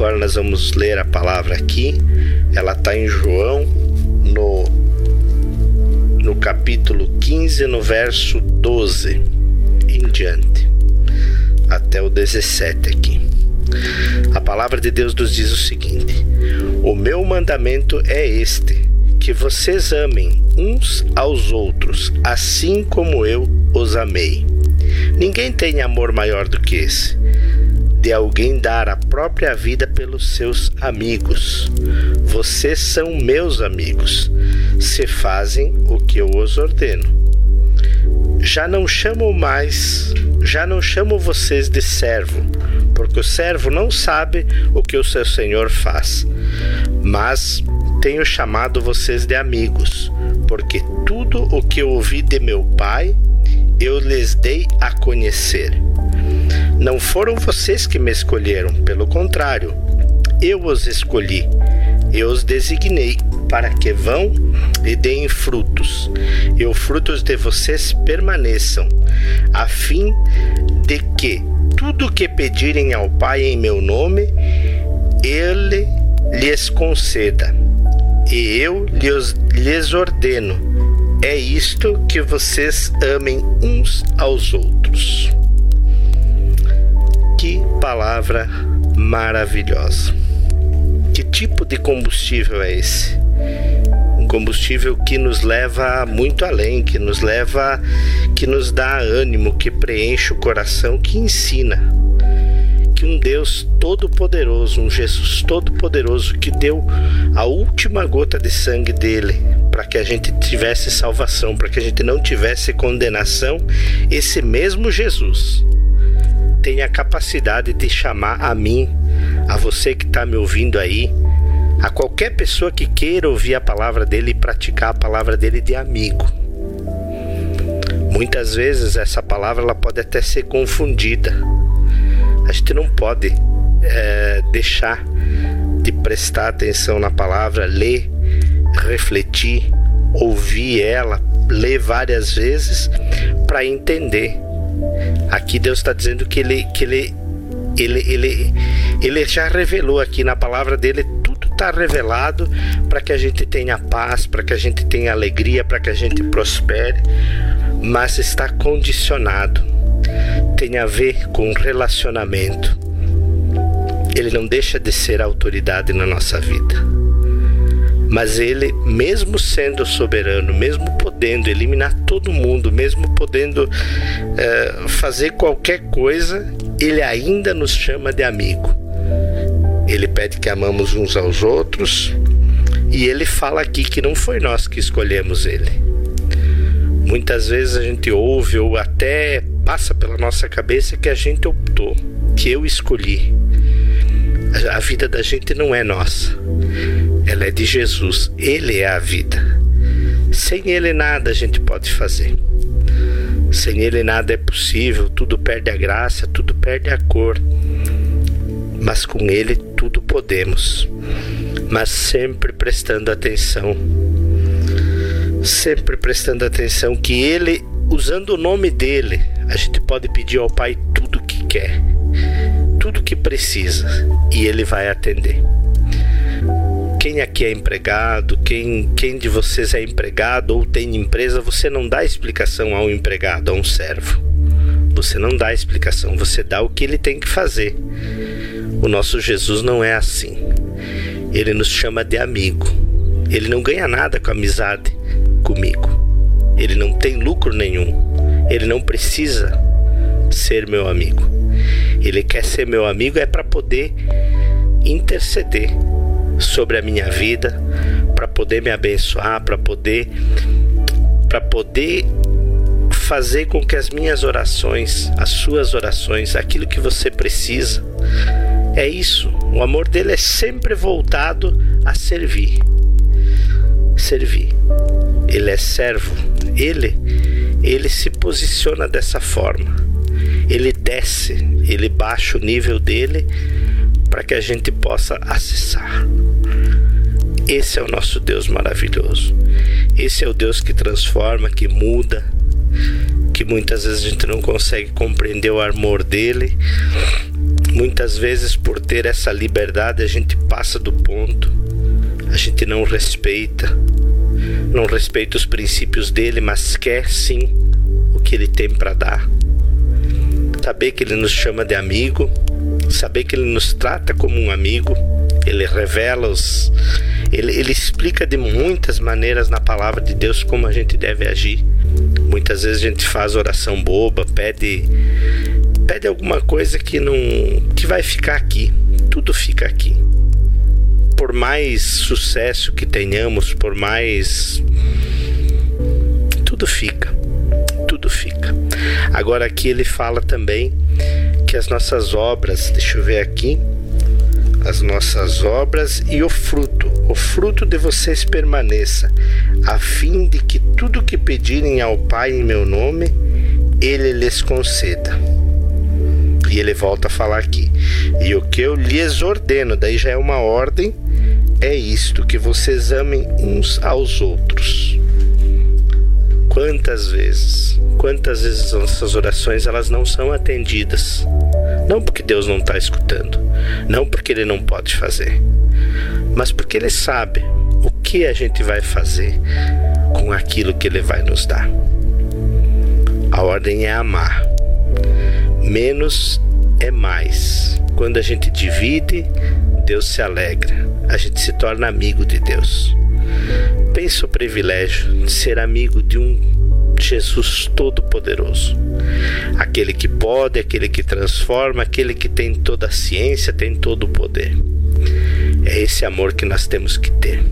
agora nós vamos ler a palavra aqui. Ela está em João, no, no capítulo 15, no verso 12 em diante, até o 17 aqui. A palavra de Deus nos diz o seguinte: O meu mandamento é este, que vocês amem uns aos outros, assim como eu os amei. Ninguém tem amor maior do que esse, de alguém dar a própria vida pelos seus amigos. Vocês são meus amigos, se fazem o que eu os ordeno. Já não chamo mais, já não chamo vocês de servo, porque o servo não sabe o que o seu senhor faz. Mas tenho chamado vocês de amigos, porque tudo o que eu ouvi de meu Pai eu lhes dei a conhecer. Não foram vocês que me escolheram, pelo contrário, eu os escolhi, eu os designei para que vão e deem frutos, e os frutos de vocês permaneçam, a fim de que tudo o que pedirem ao Pai em meu nome, Ele lhes conceda. E eu lhes, lhes ordeno: é isto que vocês amem uns aos outros. Palavra maravilhosa! Que tipo de combustível é esse? Um combustível que nos leva muito além, que nos leva, que nos dá ânimo, que preenche o coração, que ensina. Que um Deus todo-poderoso, um Jesus todo-poderoso que deu a última gota de sangue dele para que a gente tivesse salvação, para que a gente não tivesse condenação, esse mesmo Jesus tem a capacidade de chamar a mim, a você que está me ouvindo aí, a qualquer pessoa que queira ouvir a palavra dele e praticar a palavra dele de amigo. Muitas vezes essa palavra ela pode até ser confundida. A gente não pode é, deixar de prestar atenção na palavra, ler, refletir, ouvir ela, ler várias vezes para entender Aqui Deus está dizendo que ele, que ele, ele, ele, ele já revelou aqui na palavra dele tudo está revelado para que a gente tenha paz, para que a gente tenha alegria, para que a gente prospere, mas está condicionado. Tem a ver com relacionamento. Ele não deixa de ser autoridade na nossa vida mas ele, mesmo sendo soberano, mesmo podendo eliminar todo mundo, mesmo podendo é, fazer qualquer coisa, ele ainda nos chama de amigo. Ele pede que amamos uns aos outros e ele fala aqui que não foi nós que escolhemos ele. Muitas vezes a gente ouve ou até passa pela nossa cabeça que a gente optou, que eu escolhi. A vida da gente não é nossa ela é de Jesus. Ele é a vida. Sem Ele nada a gente pode fazer. Sem Ele nada é possível, tudo perde a graça, tudo perde a cor. Mas com Ele tudo podemos. Mas sempre prestando atenção. Sempre prestando atenção que Ele, usando o nome dele, a gente pode pedir ao Pai tudo o que quer, tudo o que precisa, e Ele vai atender. Quem aqui é empregado, quem, quem de vocês é empregado ou tem empresa, você não dá explicação ao empregado, a um servo. Você não dá explicação, você dá o que ele tem que fazer. O nosso Jesus não é assim. Ele nos chama de amigo. Ele não ganha nada com amizade comigo. Ele não tem lucro nenhum. Ele não precisa ser meu amigo. Ele quer ser meu amigo é para poder interceder sobre a minha vida, para poder me abençoar, para poder para poder fazer com que as minhas orações, as suas orações, aquilo que você precisa, é isso. O amor dele é sempre voltado a servir. Servir. Ele é servo. Ele ele se posiciona dessa forma. Ele desce, ele baixa o nível dele para que a gente possa acessar. Esse é o nosso Deus maravilhoso. Esse é o Deus que transforma, que muda, que muitas vezes a gente não consegue compreender o amor dele, Muitas vezes, por ter essa liberdade, a gente passa do ponto, a gente não respeita, não respeita os princípios dele, mas quer sim o que ele tem para dar. Saber que ele nos chama de amigo, saber que ele nos trata como um amigo, ele revela os. Ele, ele explica de muitas maneiras na palavra de Deus como a gente deve agir. Muitas vezes a gente faz oração boba, pede pede alguma coisa que não que vai ficar aqui. Tudo fica aqui. Por mais sucesso que tenhamos, por mais tudo fica. Tudo fica. Agora aqui ele fala também que as nossas obras, deixa eu ver aqui, as nossas obras e o fruto, o fruto de vocês permaneça, a fim de que tudo que pedirem ao Pai em meu nome, ele lhes conceda. E ele volta a falar aqui. E o que eu lhes ordeno, daí já é uma ordem, é isto: que vocês amem uns aos outros. Quantas vezes, quantas vezes nossas orações elas não são atendidas? Não porque Deus não está escutando, não porque Ele não pode fazer, mas porque Ele sabe o que a gente vai fazer com aquilo que Ele vai nos dar. A ordem é amar menos é mais. Quando a gente divide, Deus se alegra, a gente se torna amigo de Deus. Pensa o privilégio de ser amigo de um Jesus Todo-Poderoso, aquele que pode, aquele que transforma, aquele que tem toda a ciência, tem todo o poder. É esse amor que nós temos que ter.